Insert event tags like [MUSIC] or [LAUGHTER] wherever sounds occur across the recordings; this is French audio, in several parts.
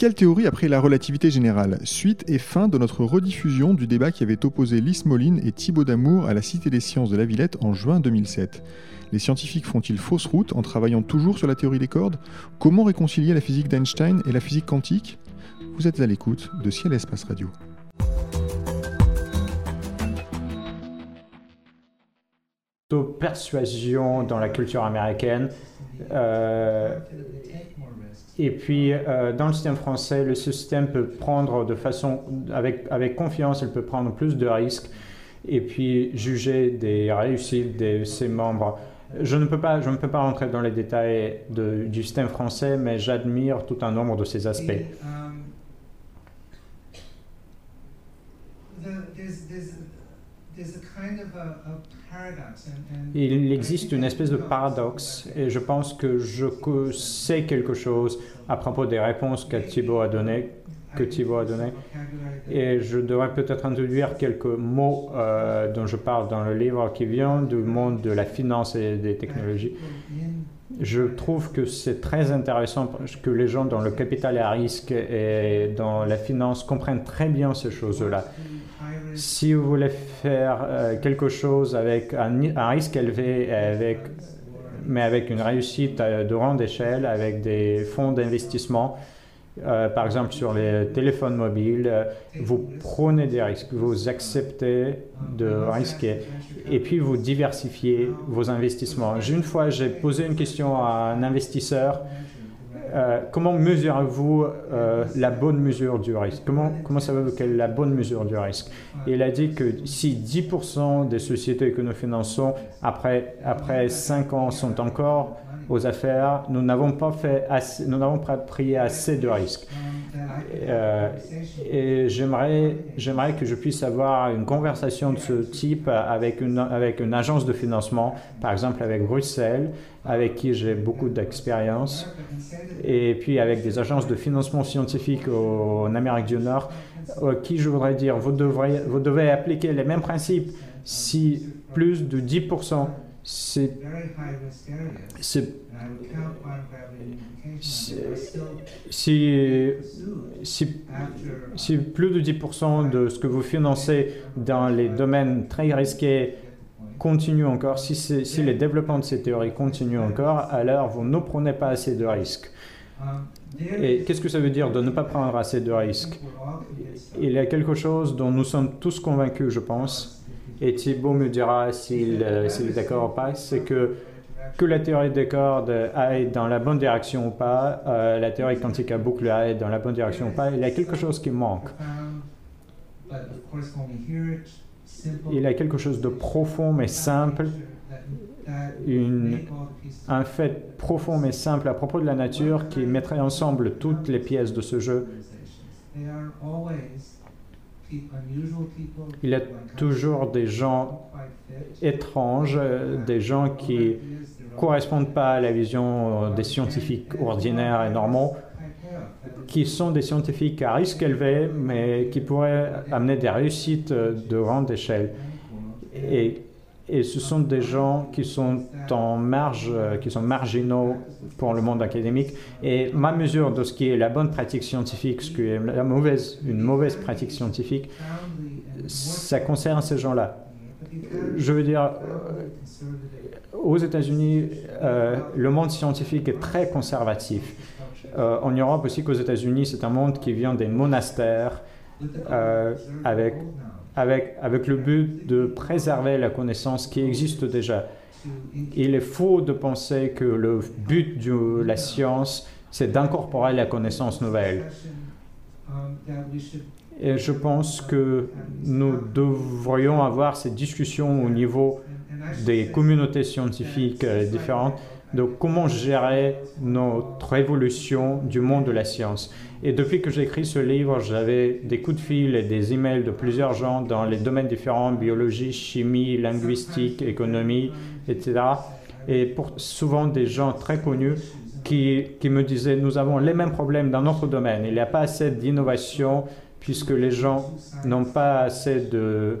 Quelle théorie après la relativité générale? Suite et fin de notre rediffusion du débat qui avait opposé Lys Moline et Thibaut Damour à la Cité des sciences de la Villette en juin 2007. Les scientifiques font-ils fausse route en travaillant toujours sur la théorie des cordes? Comment réconcilier la physique d'Einstein et la physique quantique? Vous êtes à l'écoute de Ciel Espace Radio. persuasion dans la culture américaine. Euh, et puis, euh, dans le système français, le système peut prendre de façon, avec, avec confiance, il peut prendre plus de risques et puis juger des réussites de ses membres. Je ne peux pas, je ne peux pas rentrer dans les détails du système français, mais j'admire tout un nombre de ces aspects. Um, il existe une espèce de paradoxe et je pense que je sais quelque chose à propos des réponses que Thibault a données que Thibault a donné. Et je devrais peut-être introduire quelques mots euh, dont je parle dans le livre qui vient du monde de la finance et des technologies. Je trouve que c'est très intéressant que les gens dans le capital à risque et dans la finance comprennent très bien ces choses-là. Si vous voulez faire euh, quelque chose avec un, risque élevé, mais avec une réussite euh, de grande échelle, avec des fonds d'investissement, euh, par exemple sur les téléphones mobiles, vous prenez des risques, vous acceptez de risquer. Et puis vous diversifiez vos investissements. Une fois, j'ai posé une question à un investisseur. Euh, comment mesurez-vous euh, la bonne mesure du risque? Comment, comment savez-vous quelle est la bonne mesure du risque? Il a dit que si 10% des sociétés que nous finançons, après, après 5 ans, sont encore aux affaires, nous n'avons pas, fait nous n'avons pas pris assez de risques. Euh, et j'aimerais, j'aimerais que je puisse avoir une conversation de ce type avec une, avec une agence de financement, par exemple avec Bruxelles, avec qui j'ai beaucoup d'expérience, et puis avec des agences de financement scientifique en Amérique du Nord, qui je voudrais dire, vous, devrez, vous devez appliquer les mêmes principes si plus de 10% c'est si, si, plus de 10% de ce que vous financez dans les domaines très risqués continue encore, si, si les développements de ces théories continuent encore, alors vous ne prenez pas assez de risques. Et qu'est-ce que ça veut dire de ne pas prendre assez de risques? Il y a quelque chose dont nous sommes tous convaincus, je pense, et Thibault me dira s'il euh, est d'accord ou pas, c'est que que la théorie des cordes aille dans la bonne direction ou pas, euh, la théorie quantique à boucle aille dans la bonne direction ou pas, il y a quelque chose qui manque. Il y a quelque chose de profond mais simple, un fait profond mais simple à propos de la nature qui mettrait ensemble toutes les pièces de ce jeu. Il y a toujours des gens étranges, des gens qui ne correspondent pas à la vision des scientifiques ordinaires et normaux, qui sont des scientifiques à risque élevé, mais qui pourraient amener des réussites de grande échelle. Et ce sont des gens qui sont en marge, qui sont marginaux pour le monde académique. Et ma mesure de ce qui est la bonne pratique scientifique, ce qui est la mauvaise, une mauvaise pratique scientifique, ça concerne ces gens-là. Je veux dire, aux États-Unis, euh, le monde scientifique est très conservatif. Euh, en Europe aussi qu'aux États-Unis, c'est un monde qui vient des monastères euh, avec, avec, le but de préserver la connaissance qui existe déjà. Il est faux de penser que le but de la science, c'est d'incorporer la connaissance nouvelle. Et je pense que nous devrions avoir ces discussions au niveau des communautés scientifiques différentes de comment gérer notre évolution du monde de la science. Et depuis que j'ai écrit ce livre, j'avais des coups de fil et des emails de plusieurs gens dans les domaines différents, biologie, chimie, linguistique, économie, etc. Et pour, souvent des gens très connus qui, qui me disaient, nous avons les mêmes problèmes dans notre domaine. Il n'y a pas assez d'innovation puisque les gens n'ont pas assez de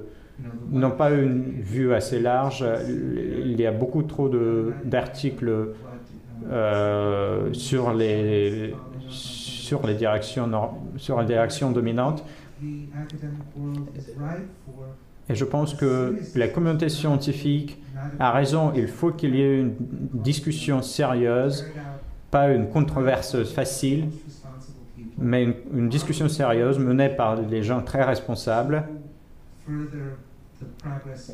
n'ont pas une vue assez large. Il y a beaucoup trop d'articles euh, sur, les, sur les directions, sur les directions dominantes. Et je pense que la communauté scientifique a raison, il faut qu'il y ait une discussion sérieuse, pas une controverse facile, mais une, une discussion sérieuse menée par des gens très responsables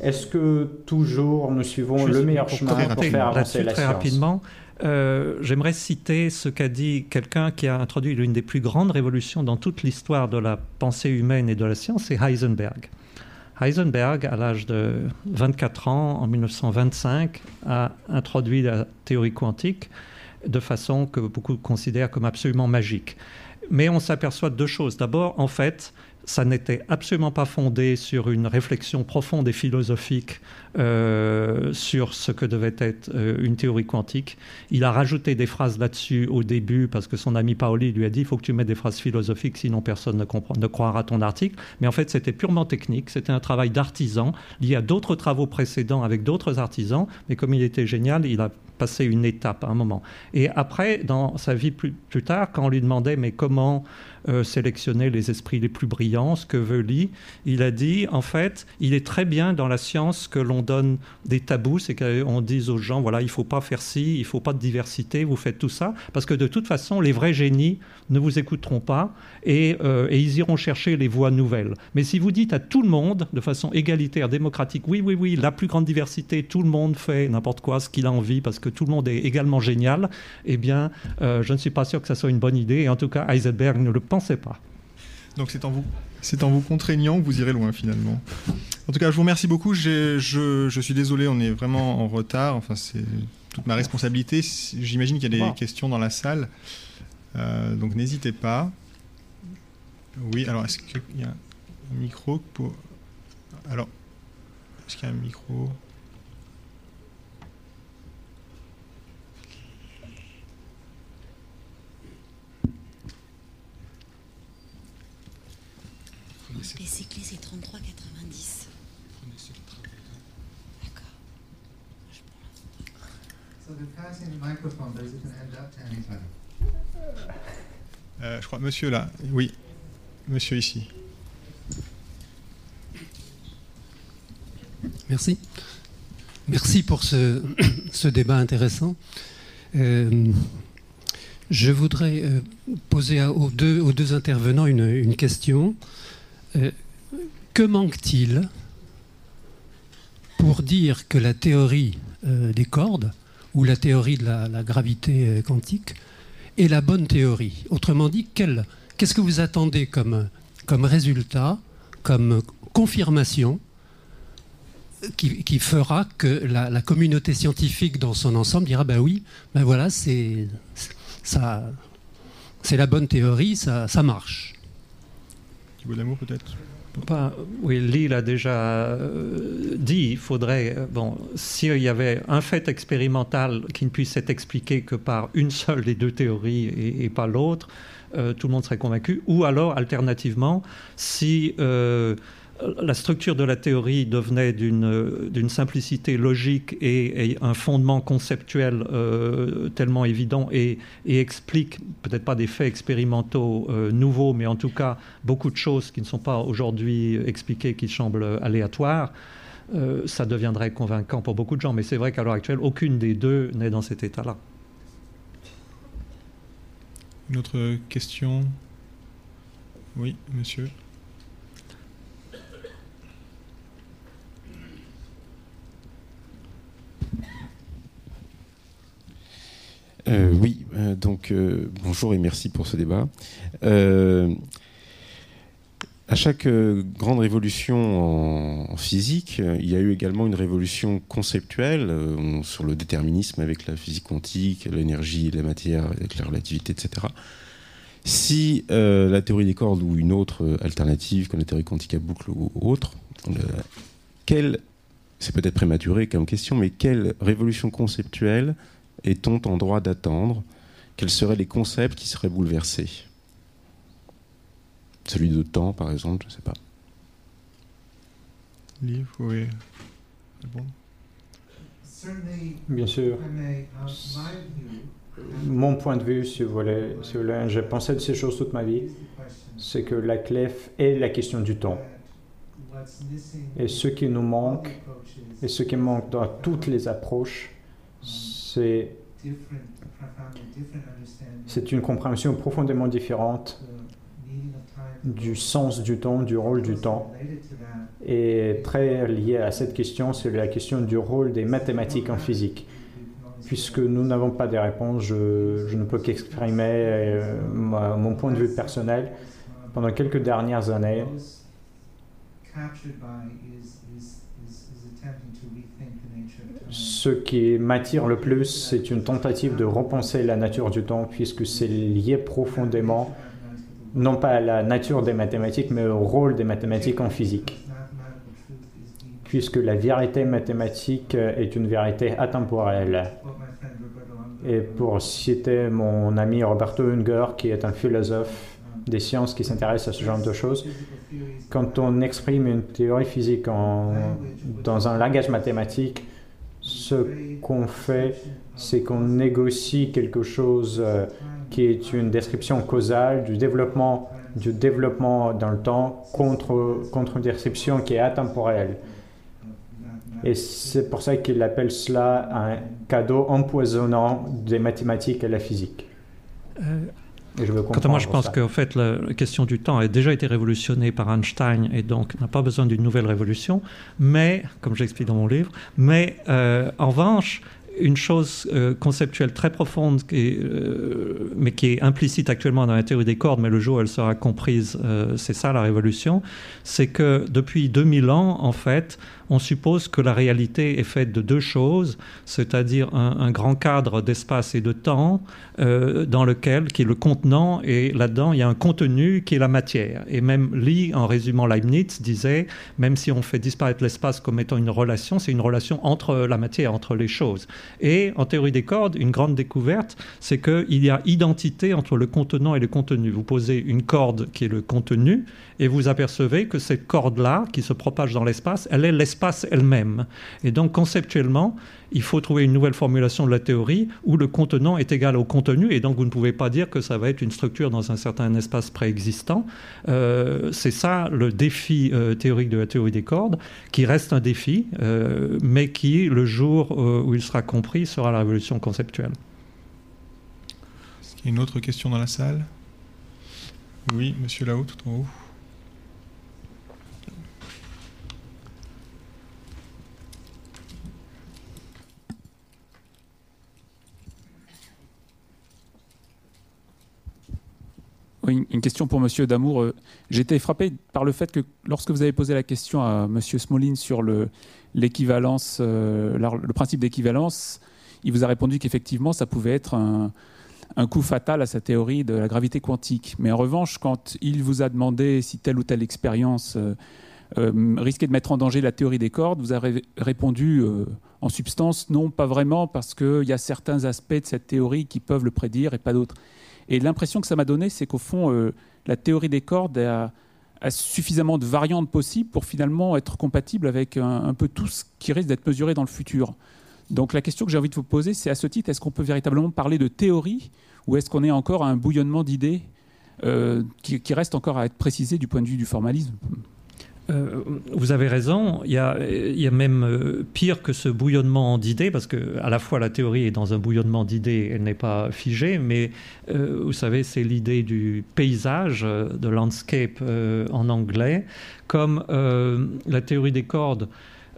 est-ce que toujours nous suivons le meilleur chemin pour faire avancer la très rapidement, euh, j'aimerais citer ce qu'a dit quelqu'un qui a introduit l'une des plus grandes révolutions dans toute l'histoire de la pensée humaine et de la science, c'est Heisenberg. Heisenberg, à l'âge de 24 ans, en 1925, a introduit la théorie quantique de façon que beaucoup considèrent comme absolument magique. Mais on s'aperçoit de deux choses. D'abord, en fait, ça n'était absolument pas fondé sur une réflexion profonde et philosophique euh, sur ce que devait être euh, une théorie quantique. Il a rajouté des phrases là-dessus au début parce que son ami Paoli lui a dit il faut que tu mettes des phrases philosophiques sinon personne ne, ne croira ton article. Mais en fait c'était purement technique, c'était un travail d'artisan lié à d'autres travaux précédents avec d'autres artisans. Mais comme il était génial, il a passé une étape à un moment. Et après, dans sa vie plus, plus tard, quand on lui demandait mais comment euh, sélectionner les esprits les plus brillants, ce que veut Lee. Il a dit, en fait, il est très bien dans la science que l'on donne des tabous, c'est qu'on dise aux gens, voilà, il ne faut pas faire ci, il ne faut pas de diversité, vous faites tout ça, parce que de toute façon, les vrais génies ne vous écouteront pas euh, et ils iront chercher les voies nouvelles. Mais si vous dites à tout le monde, de façon égalitaire, démocratique, oui, oui, oui, la plus grande diversité, tout le monde fait n'importe quoi, ce qu'il a envie, parce que tout le monde est également génial, eh bien, euh, je ne suis pas sûr que ça soit une bonne idée. Et en tout cas, Heisenberg ne le pense pensais pas. Donc c'est en vous c'est en vous contraignant que vous irez loin finalement. En tout cas, je vous remercie beaucoup. Je, je, suis désolé, on est vraiment en retard. Enfin, c'est toute ma responsabilité. J'imagine qu'il y a des questions dans la salle. Euh, donc n'hésitez pas. Oui, alors est-ce qu'il y a un micro pour... Alors, est-ce qu'il y a un micro? Les c'est 33,90. D'accord. Je So the passing the microphone, but is it going to end up to anytime? Euh, je crois, monsieur là, oui, monsieur ici. Merci. Merci pour ce, [COUGHS] ce débat intéressant. Euh, je voudrais euh, poser aux deux, aux deux intervenants une, une question. Euh, que manque-t-il pour dire que la théorie euh, des cordes ou la théorie de la, gravité euh, quantique est la bonne théorie? Autrement dit, qu'est-ce que vous attendez comme, résultat, comme confirmation qui, fera que la, communauté scientifique dans son ensemble dira ben oui, ben voilà, c'est la bonne théorie, ça, marche. D'amour peut-être? Oui, Lee l'a déjà euh, dit, il faudrait, euh, bon, s'il y avait un fait expérimental qui ne puisse être expliqué que par une seule des deux théories et, pas l'autre, euh, tout le monde serait convaincu. Ou alors, alternativement, si la structure de la théorie devenait d'une simplicité logique et, un fondement conceptuel euh, tellement évident et, explique peut-être pas des faits expérimentaux euh, nouveaux, mais en tout cas beaucoup de choses qui ne sont pas aujourd'hui expliquées, qui semblent aléatoires, euh, ça deviendrait convaincant pour beaucoup de gens. Mais c'est vrai qu'à l'heure actuelle, aucune des deux n'est dans cet état-là. Une autre question? Oui, monsieur. Euh, oui, euh, donc euh, bonjour et merci pour ce débat. à chaque grande révolution en, physique, il y a eu également une révolution conceptuelle sur le déterminisme avec la physique quantique, l'énergie, la matière, avec la relativité, etc. Si la théorie des cordes ou une autre alternative, comme la théorie quantique à boucle ou autre, quelle, c'est peut-être prématuré comme question, mais quelle révolution conceptuelle est-on en droit d'attendre? Quels seraient les concepts qui seraient bouleversés? Celui de temps, par exemple, je ne sais pas. Livre, oui. Bien sûr. mon point de vue, si vous voulez, si vous voulez, j'ai pensé de ces choses toute ma vie, c'est que la clé est la question du temps. Et ce qui nous manque, et ce qui manque dans toutes les approches, c'est c'est une compréhension profondément différente du sens du temps, du rôle du temps. Et très lié à cette question, c'est la question du rôle des mathématiques en physique. Puisque nous n'avons pas de réponses, je, je ne peux qu'exprimer euh, mon point de vue personnel. Pendant quelques dernières années, ce qui m'attire le plus, c'est une tentative de repenser la nature du temps, puisque c'est lié profondément, non pas à la nature des mathématiques, mais au rôle des mathématiques en physique. Puisque la vérité mathématique est une vérité atemporelle. Et pour citer mon ami Roberto Unger, qui est un philosophe des sciences qui s'intéresse à ce genre de choses, quand on exprime une théorie physique dans un langage mathématique, ce qu'on fait, c'est qu'on négocie quelque chose euh, qui est une description causale du développement, du développement dans le temps contre, contre une description qui est atemporelle. Et c'est pour ça qu'il appelle cela un cadeau empoisonnant des mathématiques et la physique. Euh, Quant à moi, je pense qu'en fait, la question du temps a déjà été révolutionnée par Einstein et donc n'a pas besoin d'une nouvelle révolution. Mais, comme j'explique dans mon livre, mais euh, en revanche, une chose euh, conceptuelle très profonde, qui euh, mais qui est implicite actuellement dans la théorie des cordes, mais le jour où elle sera comprise, c'est ça la révolution, c'est que depuis 2000 ans, en fait, on suppose que la réalité est faite de deux choses, c'est-à-dire un, grand cadre d'espace et de temps euh, dans lequel, qui est le contenant, et là-dedans, il y a un contenu qui est la matière. Et même Lee, en résumant Leibniz, disait, même si on fait disparaître l'espace comme étant une relation, c'est une relation entre la matière, entre les choses. Et en théorie des cordes, une grande découverte, c'est qu'il y a identité entre le contenant et le contenu. Vous posez une corde qui est le contenu, et vous apercevez que cette corde-là, qui se propage dans l'espace, elle est l'espace elle-même. Et donc conceptuellement, il faut trouver une nouvelle formulation de la théorie où le contenant est égal au contenu, et donc vous ne pouvez pas dire que ça va être une structure dans un certain espace préexistant. Euh, c'est ça le défi euh, théorique de la théorie des cordes, qui reste un défi, euh, mais qui, le jour où il sera compris, sera la révolution conceptuelle. Est-ce qu'il y a une autre question dans la salle? Oui, monsieur là-haut, tout en haut. Une question pour Monsieur Damour. Euh, été frappé par le fait que lorsque vous avez posé la question à Monsieur Smolin sur le, l'équivalence, euh, le principe d'équivalence, il vous a répondu qu'effectivement, ça pouvait être un, coup fatal à sa théorie de la gravité quantique. Mais en revanche, quand il vous a demandé si telle ou telle expérience euh, risquait de mettre en danger la théorie des cordes, vous avez répondu en substance non, pas vraiment, parce qu'il y a certains aspects de cette théorie qui peuvent le prédire et pas d'autres. Et l'impression que ça m'a donné, c'est qu'au fond, euh, la théorie des cordes a, suffisamment de variantes possibles pour finalement être compatible avec un, peu tout ce qui risque d'être mesuré dans le futur. Donc la question que j'ai envie de vous poser, c'est à ce titre, est-ce qu'on peut véritablement parler de théorie ou est-ce qu'on est encore à un bouillonnement d'idées euh, qui, qui, reste encore à être précisé du point de vue du formalisme? Euh, vous avez raison. Il y a, il y a même euh, pire que ce bouillonnement d'idées, parce que à la fois la théorie est dans un bouillonnement d'idées, elle n'est pas figée, mais euh, vous savez, c'est l'idée du paysage, de landscape en anglais, comme la théorie des cordes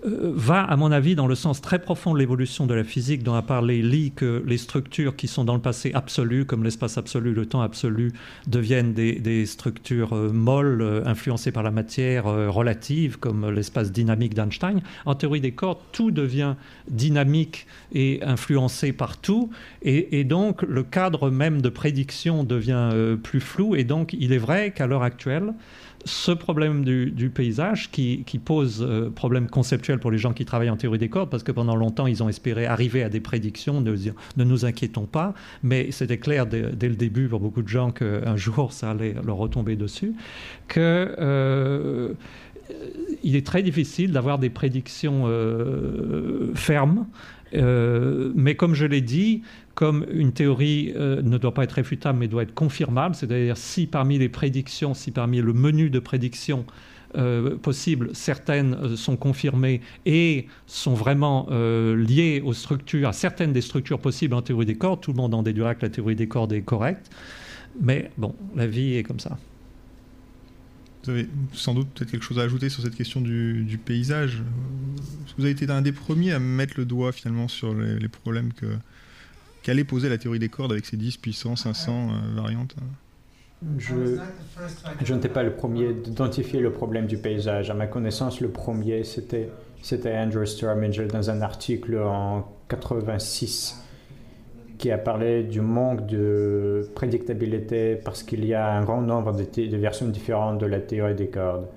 va, à mon avis, dans le sens très profond de l'évolution de la physique dont a parlé Lee, que les structures qui sont dans le passé absolu, comme l'espace absolu, le temps absolu, deviennent des, structures euh, molles, euh, influencées par la matière relative, comme l'espace dynamique d'Einstein. En théorie des cordes, tout devient dynamique et influencé par tout, et donc le cadre même de prédiction devient plus flou, et donc il est vrai qu'à l'heure actuelle, ce problème du, paysage qui, pose euh, problème conceptuel pour les gens qui travaillent en théorie des cordes, parce que pendant longtemps, ils ont espéré arriver à des prédictions, de dire ne nous inquiétons pas, mais c'était clair dès, le début pour beaucoup de gens qu'un jour, ça allait leur retomber dessus, que... Euh, il est très difficile d'avoir des prédictions fermes. mais comme je l'ai dit, comme une théorie ne doit pas être réfutable mais doit être confirmable, c'est-à-dire si parmi les prédictions, si parmi le menu de prédictions euh, possibles, certaines euh, sont confirmées et sont vraiment euh, liées aux structures, à certaines des structures possibles en théorie des cordes. Tout le monde en déduira que la théorie des cordes est correcte. Mais bon, la vie est comme ça. Vous avez sans doute peut-être quelque chose à ajouter sur cette question du, paysage. vous avez été un des premiers à mettre le doigt finalement sur les, problèmes que qu'allait poser la théorie des cordes avec ses 10 puissants 500 variantes? Je, je n'étais pas le premier d'identifier le problème du paysage. À ma connaissance, le premier, c'était, c'était Andrew Sturminger dans un article en 86 qui a parlé du manque de prédictabilité parce qu'il y a un grand nombre de, versions différentes de la théorie des cordes.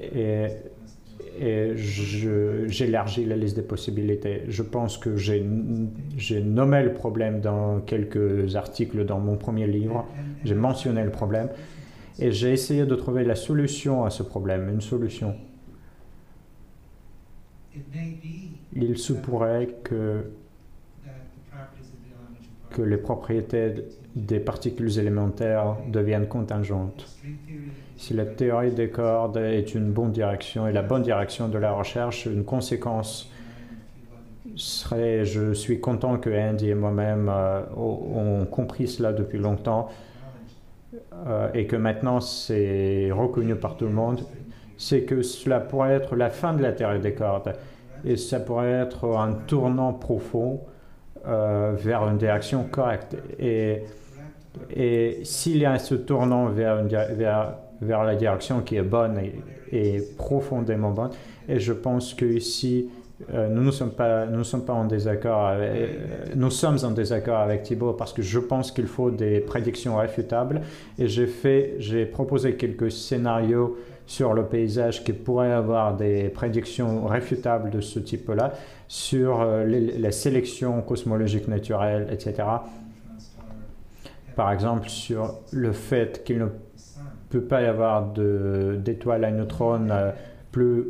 Et et j'élargis la liste des possibilités. Je pense que j'ai nommé le problème dans quelques articles dans mon premier livre. J'ai mentionné le problème et j'ai essayé de trouver la solution à ce problème, une solution. Il se pourrait que, que les propriétés des particules élémentaires deviennent contingentes. Si la théorie des cordes est une bonne direction et la bonne direction de la recherche, une conséquence serait, je suis content que Andy et moi-même euh, ont compris cela depuis longtemps euh, et que maintenant c'est reconnu par tout le monde, c'est que cela pourrait être la fin de la théorie des cordes. Et ça pourrait être un tournant profond euh, vers une direction correcte. Et, et s'il y a ce tournant vers, vers vers la direction qui est bonne et, profondément bonne. Et je pense que ici, euh, nous ne sommes pas, nous sommes pas en désaccord. Avec, euh, nous sommes en désaccord avec Thibault parce que je pense qu'il faut des prédictions réfutables. Et j'ai fait, j'ai proposé quelques scénarios sur le paysage qui pourraient avoir des prédictions réfutables de ce type-là, sur euh, la sélection cosmologique naturelle, etc. Par exemple, sur le fait qu'il ne peut pas y avoir d'étoiles à neutrons euh, plus,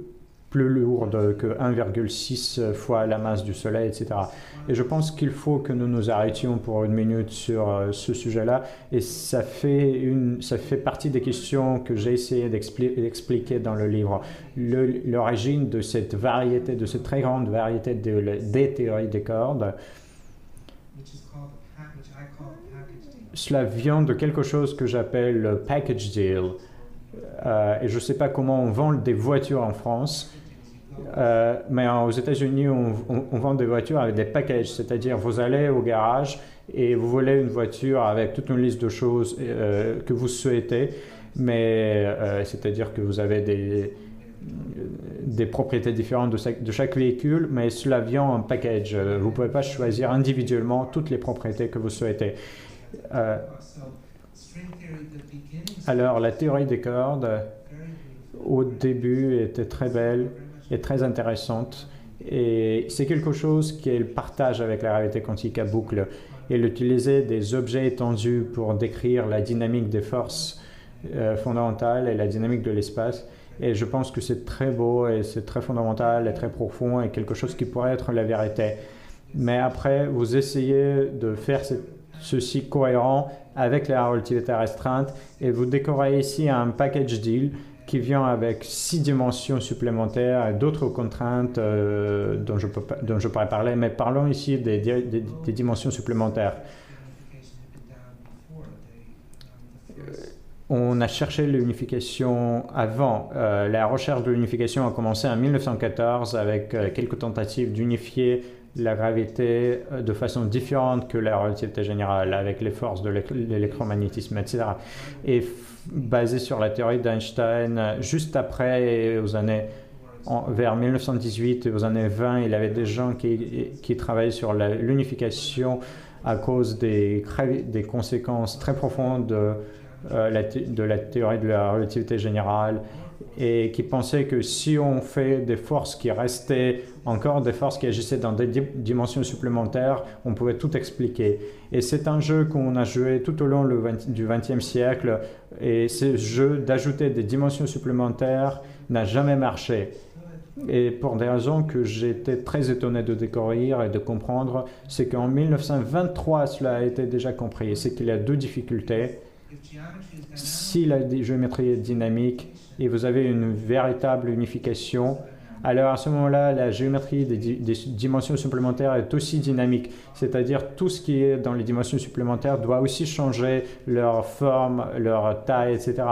plus lourdes que 1,6 fois la masse du Soleil, etc. Et je pense qu'il faut que nous nous arrêtions pour une minute sur euh, ce sujet-là. Et ça fait, une, ça fait partie des questions que j'ai essayé d'expliquer dans le livre. L'origine de cette variété, de cette très grande variété de, des théories des cordes, cela vient de quelque chose que j'appelle le package deal. Euh, et je ne sais pas comment on vend des voitures en France, euh, mais aux États-Unis, on, vend des voitures avec des packages, c'est-à-dire vous allez au garage et vous voulez une voiture avec toute une liste de choses euh, que vous souhaitez, mais c'est-à-dire que vous avez des, propriétés différentes de, chaque véhicule, mais cela vient en package. Vous ne pouvez pas choisir individuellement toutes les propriétés que vous souhaitez. Alors, la théorie des cordes, au début, était très belle et très intéressante. Et c'est quelque chose qu'elle partage avec la réalité quantique à boucle. Elle utilisait des objets étendus pour décrire la dynamique des forces euh, fondamentales et la dynamique de l'espace. Et je pense que c'est très beau et c'est très fondamental et très profond et quelque chose qui pourrait être la vérité. Mais après, vous essayez de faire cette ceci cohérent avec la relativité restreinte et vous décorez ici un package deal qui vient avec six dimensions supplémentaires et d'autres contraintes euh, dont, je pourrais parler, mais parlons ici des, des, dimensions supplémentaires. Euh, on a cherché l'unification avant. Euh, la recherche de l'unification a commencé en 1914 avec quelques tentatives d'unifier la gravité euh, de façon différente que la relativité générale, avec les forces de l'électromagnétisme, etc. Et basé sur la théorie d'Einstein, euh, juste après, aux années, vers 1918 et aux années 20, il y avait des gens qui, travaillaient sur l'unification à cause des, conséquences très profondes euh, de la théorie de la relativité générale et qui pensait que si on fait des forces qui restaient encore des forces qui agissaient dans des di- dimensions supplémentaires, on pouvait tout expliquer. Et c'est un jeu qu'on a joué tout au long le 20 du XXe siècle et ce jeu d'ajouter des dimensions supplémentaires n'a jamais marché. Et pour des raisons que j'étais très étonné de découvrir et de comprendre, c'est qu'en 1923, cela a été déjà compris. C'est qu'il y a deux difficultés. Si la géométrie est dynamique et vous avez une véritable unification, alors à ce moment-là, la géométrie des, des dimensions supplémentaires est aussi dynamique. C'est-à-dire tout ce qui est dans les dimensions supplémentaires doit aussi changer leur forme, leur taille, etc.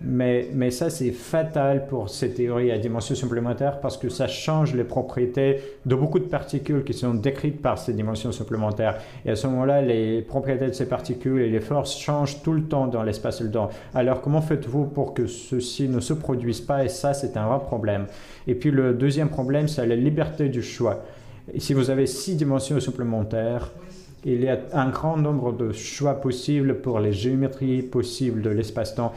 Mais, ça, c'est fatal pour ces théories à dimensions supplémentaires parce que ça change les propriétés de beaucoup de particules qui sont décrites par ces dimensions supplémentaires. Et à ce moment-là, les propriétés de ces particules et les forces changent tout le temps dans l'espace et le temps. Alors, comment faites-vous pour que ceci ne se produise pas? Et ça, c'est un vrai problème. Et puis, le deuxième problème, c'est la liberté du choix. Et si vous avez six dimensions supplémentaires, il y a un grand nombre de choix possibles pour les géométries possibles de l'espace-temps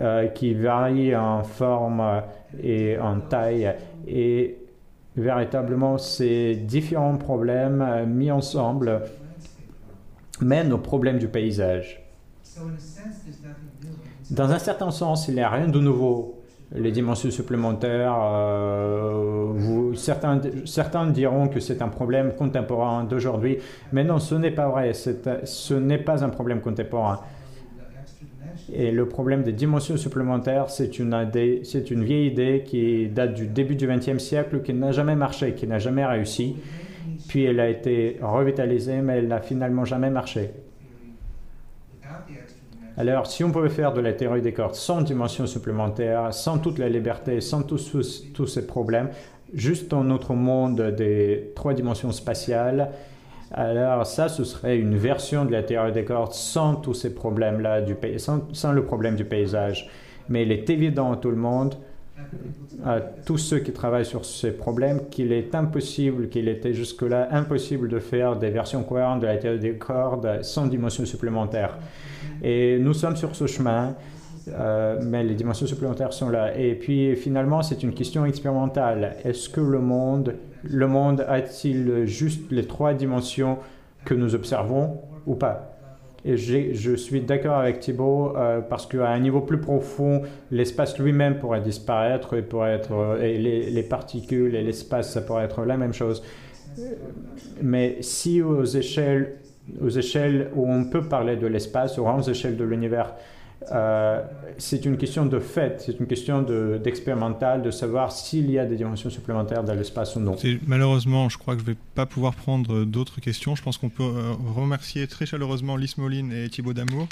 euh, qui varient en forme et en taille. Et véritablement, ces différents problèmes euh, mis ensemble mènent au problème du paysage. Dans un certain sens, il n'y a rien de nouveau. Les dimensions supplémentaires, euh, certains, diront que c'est un problème contemporain d'aujourd'hui, mais non, ce n'est pas vrai. Ce n'est pas un problème contemporain. Et le problème des dimensions supplémentaires, c'est une, une vieille idée qui date du début du XXe siècle, qui n'a jamais marché, qui n'a jamais réussi. Puis elle a été revitalisée, mais elle n'a finalement jamais marché. Alors, si on pouvait faire de la théorie des cordes sans dimensions supplémentaires, sans toute la liberté, sans tous- tous ces problèmes, juste dans notre monde des trois dimensions spatiales, alors ça, ce serait une version de la théorie des cordes sans tous ces problèmes-là, sans, le problème du paysage. Mais il est évident à tout le monde, à tous ceux qui travaillent sur ces problèmes, qu'il est impossible, qu'il était jusque-là impossible de faire des versions cohérentes de la théorie des cordes sans dimensions supplémentaires. Et nous sommes sur ce chemin, euh, mais les dimensions supplémentaires sont là. Et puis finalement, c'est une question expérimentale. Est-ce que le monde, le monde a-t-il juste les trois dimensions que nous observons ou pas? Et je suis d'accord avec Thibault euh, parce qu'à un niveau plus profond, l'espace lui-même pourrait disparaître et, pourrait être, euh, les, les particules et l'espace, ça pourrait être la même chose. Mais si aux échelles, aux échelles où on peut parler de l'espace, aux grandes échelles de l'univers, euh, c'est une question de fait, c'est une question de- d'expérimental, de, savoir s'il y a des dimensions supplémentaires dans l'espace ou non. Malheureusement, je crois que je vais pas pouvoir prendre d'autres questions. Je pense qu'on peut euh, remercier très chaleureusement Lys Moline et Thibaut Damour.